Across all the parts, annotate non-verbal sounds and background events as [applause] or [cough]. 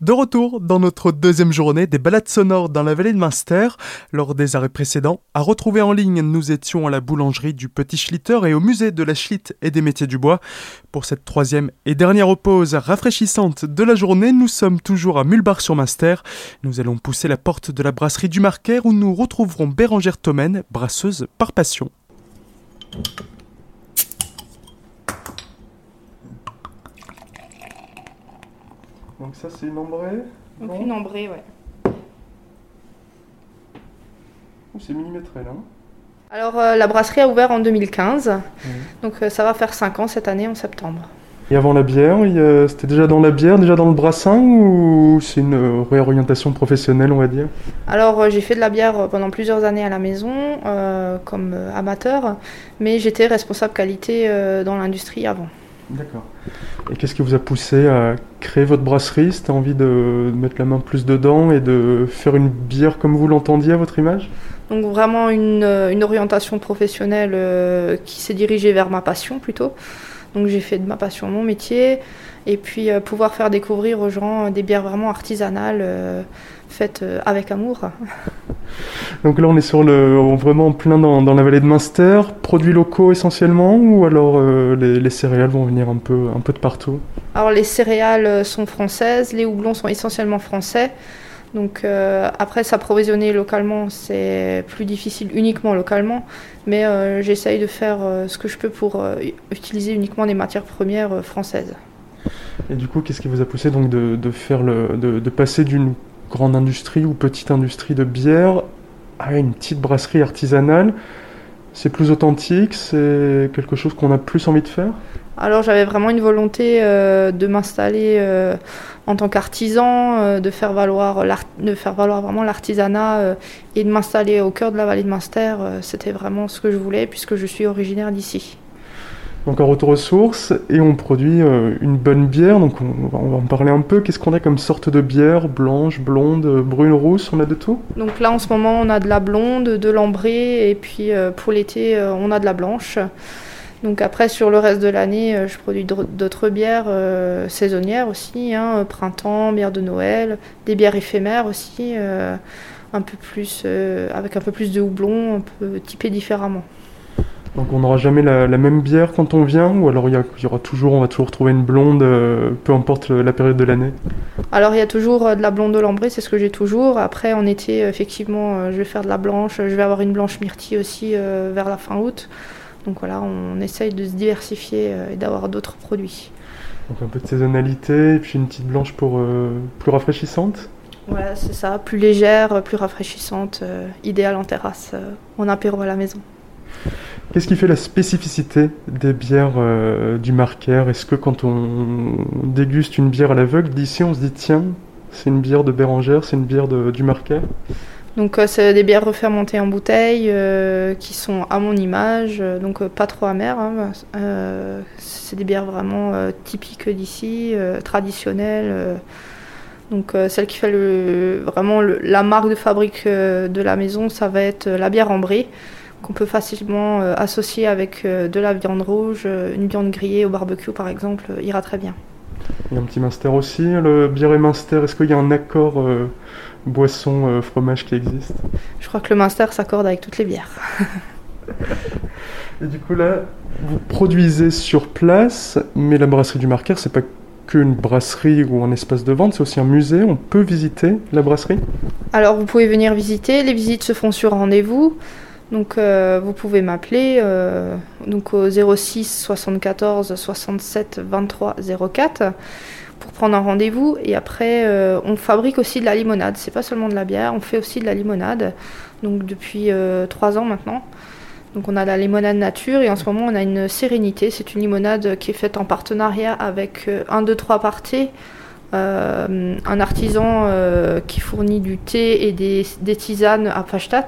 De retour dans notre deuxième journée des balades sonores dans la vallée de Munster. Lors des arrêts précédents, à retrouver en ligne, nous étions à la boulangerie du Petit Schlitter et au musée de la Schlitt et des métiers du bois. Pour cette troisième et dernière pause rafraîchissante de la journée, nous sommes toujours à Mulbar-sur-Munster. Nous allons pousser la porte de la brasserie du Marquer où nous retrouverons Bérangère Tomène, brasseuse par passion. Donc ça c'est une ambrée Donc une ambrée, ouais. c'est millimétré là. Alors euh, la brasserie a ouvert en 2015, donc euh, ça va faire 5 ans cette année en septembre. Et avant la bière, c'était déjà dans la bière, déjà dans le brassin ou c'est une réorientation professionnelle on va dire Alors euh, j'ai fait de la bière pendant plusieurs années à la maison comme amateur, mais j'étais responsable qualité dans l'industrie avant. D'accord. Et qu'est-ce qui vous a poussé à créer votre brasserie? C'était envie de mettre la main plus dedans et de faire une bière comme vous l'entendiez à votre image? Donc vraiment une, une orientation professionnelle euh, qui s'est dirigée vers ma passion plutôt. Donc j'ai fait de ma passion mon métier et puis euh, pouvoir faire découvrir aux gens des bières vraiment artisanales euh, faites avec amour. Donc là, on est sur le, vraiment plein dans, la vallée de Munster. Produits locaux essentiellement, ou alors euh, les, céréales vont venir un peu, un peu de partout? Alors les céréales sont françaises, les houblons sont essentiellement français. Donc euh, après, s'approvisionner localement, c'est plus difficile uniquement localement, mais euh, j'essaye de faire ce que je peux pour utiliser uniquement des matières premières françaises. Et du coup, qu'est-ce qui vous a poussé donc de, faire le, de passer d'une grande industrie ou petite industrie de bière à une petite brasserie artisanale. C'est plus authentique, c'est quelque chose qu'on a plus envie de faire? Alors j'avais vraiment une volonté euh, de m'installer euh, en tant qu'artisan, euh, de faire valoir de faire valoir vraiment l'artisanat et de m'installer au cœur de la vallée de Munster. C'était vraiment ce que je voulais puisque je suis originaire d'ici. Donc un retour aux et on produit euh, une bonne bière. Donc on, va, en parler un peu. Qu'est-ce qu'on a comme sorte de bière? Blanche, blonde, brune, rousse? On a de tout? Donc là en ce moment on a de la blonde, de l'ambrée et puis euh, pour l'été euh, on a de la blanche. Donc après sur le reste de l'année je produis d'autres bières saisonnières aussi, hein, printemps, bière de Noël, des bières éphémères aussi, un peu plus avec un peu plus de houblon, un peu typé différemment. Donc on n'aura jamais la, même bière quand on vient ou alors il y, aura toujours, on va toujours trouver une blonde, euh, peu importe la période de l'année Alors il y a toujours euh, de la blonde de lambrée, c'est ce que j'ai toujours. Après en été, effectivement, euh, je vais faire de la blanche, je vais avoir une blanche myrtille aussi vers la fin août. Donc voilà, on essaye de se diversifier et d'avoir d'autres produits. Donc un peu de saisonnalité et puis une petite blanche pour plus rafraîchissante Ouais, c'est ça, plus légère, plus rafraîchissante, idéale en terrasse, en apéro à la maison. Qu'est-ce qui fait la spécificité des bières euh, du Marquer Est-ce que quand on déguste une bière à l'aveugle, d'ici on se dit tiens, c'est une bière de Bérangère, c'est une bière du Marquer donc euh, c'est des bières refermentées en bouteille euh, qui sont à mon image, donc pas trop amères. Hein, c'est des bières vraiment typiques d'ici, traditionnelles. donc celle qui fait vraiment la marque de fabrique de la maison, ça va être la bière ambrée qu'on peut facilement euh, associer avec euh, de la viande rouge, euh, une viande grillée au barbecue par exemple, ira très bien. Il y a un petit Munster aussi, le bière et Munster, est-ce qu'il y a un accord boisson fromage qui existe? Je crois que le Munster s'accorde avec toutes les bières. [laughs] et du coup là, vous produisez sur place, mais la brasserie du Marquer, c'est pas qu'une brasserie ou un espace de vente, c'est aussi un musée. On peut visiter la brasserie? Alors vous pouvez venir visiter, les visites se font sur rendez-vous. Donc euh, vous pouvez m'appeler euh, au 06 74 67 23 04 pour prendre un rendez-vous et après euh, on fabrique aussi de la limonade. C'est pas seulement de la bière, on fait aussi de la limonade. Donc depuis trois ans maintenant. Donc on a la limonade nature et en ce moment on a une sérénité. C'est une limonade qui est faite en partenariat avec un, deux, trois parties. un artisan qui fournit du thé et des, tisanes à Pashtat.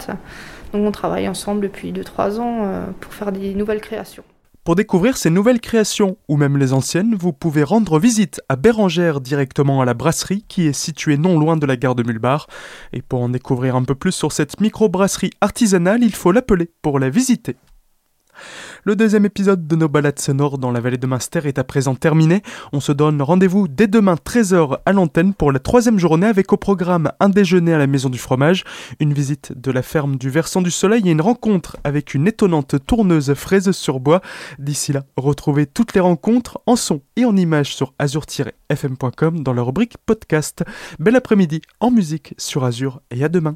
Donc on travaille ensemble depuis 2-3 ans euh, pour faire des nouvelles créations. Pour découvrir ces nouvelles créations, ou même les anciennes, vous pouvez rendre visite à Bérangère directement à la brasserie qui est située non loin de la gare de Mulbar. Et pour en découvrir un peu plus sur cette micro-brasserie artisanale, il faut l'appeler pour la visiter. Le deuxième épisode de nos balades sonores dans la vallée de Munster est à présent terminé. On se donne rendez-vous dès demain 13h à l'antenne pour la troisième journée avec au programme un déjeuner à la maison du fromage, une visite de la ferme du versant du soleil et une rencontre avec une étonnante tourneuse fraise sur bois. D'ici là, retrouvez toutes les rencontres en son et en images sur azur-fm.com dans la rubrique podcast. Bel après-midi en musique sur Azur et à demain.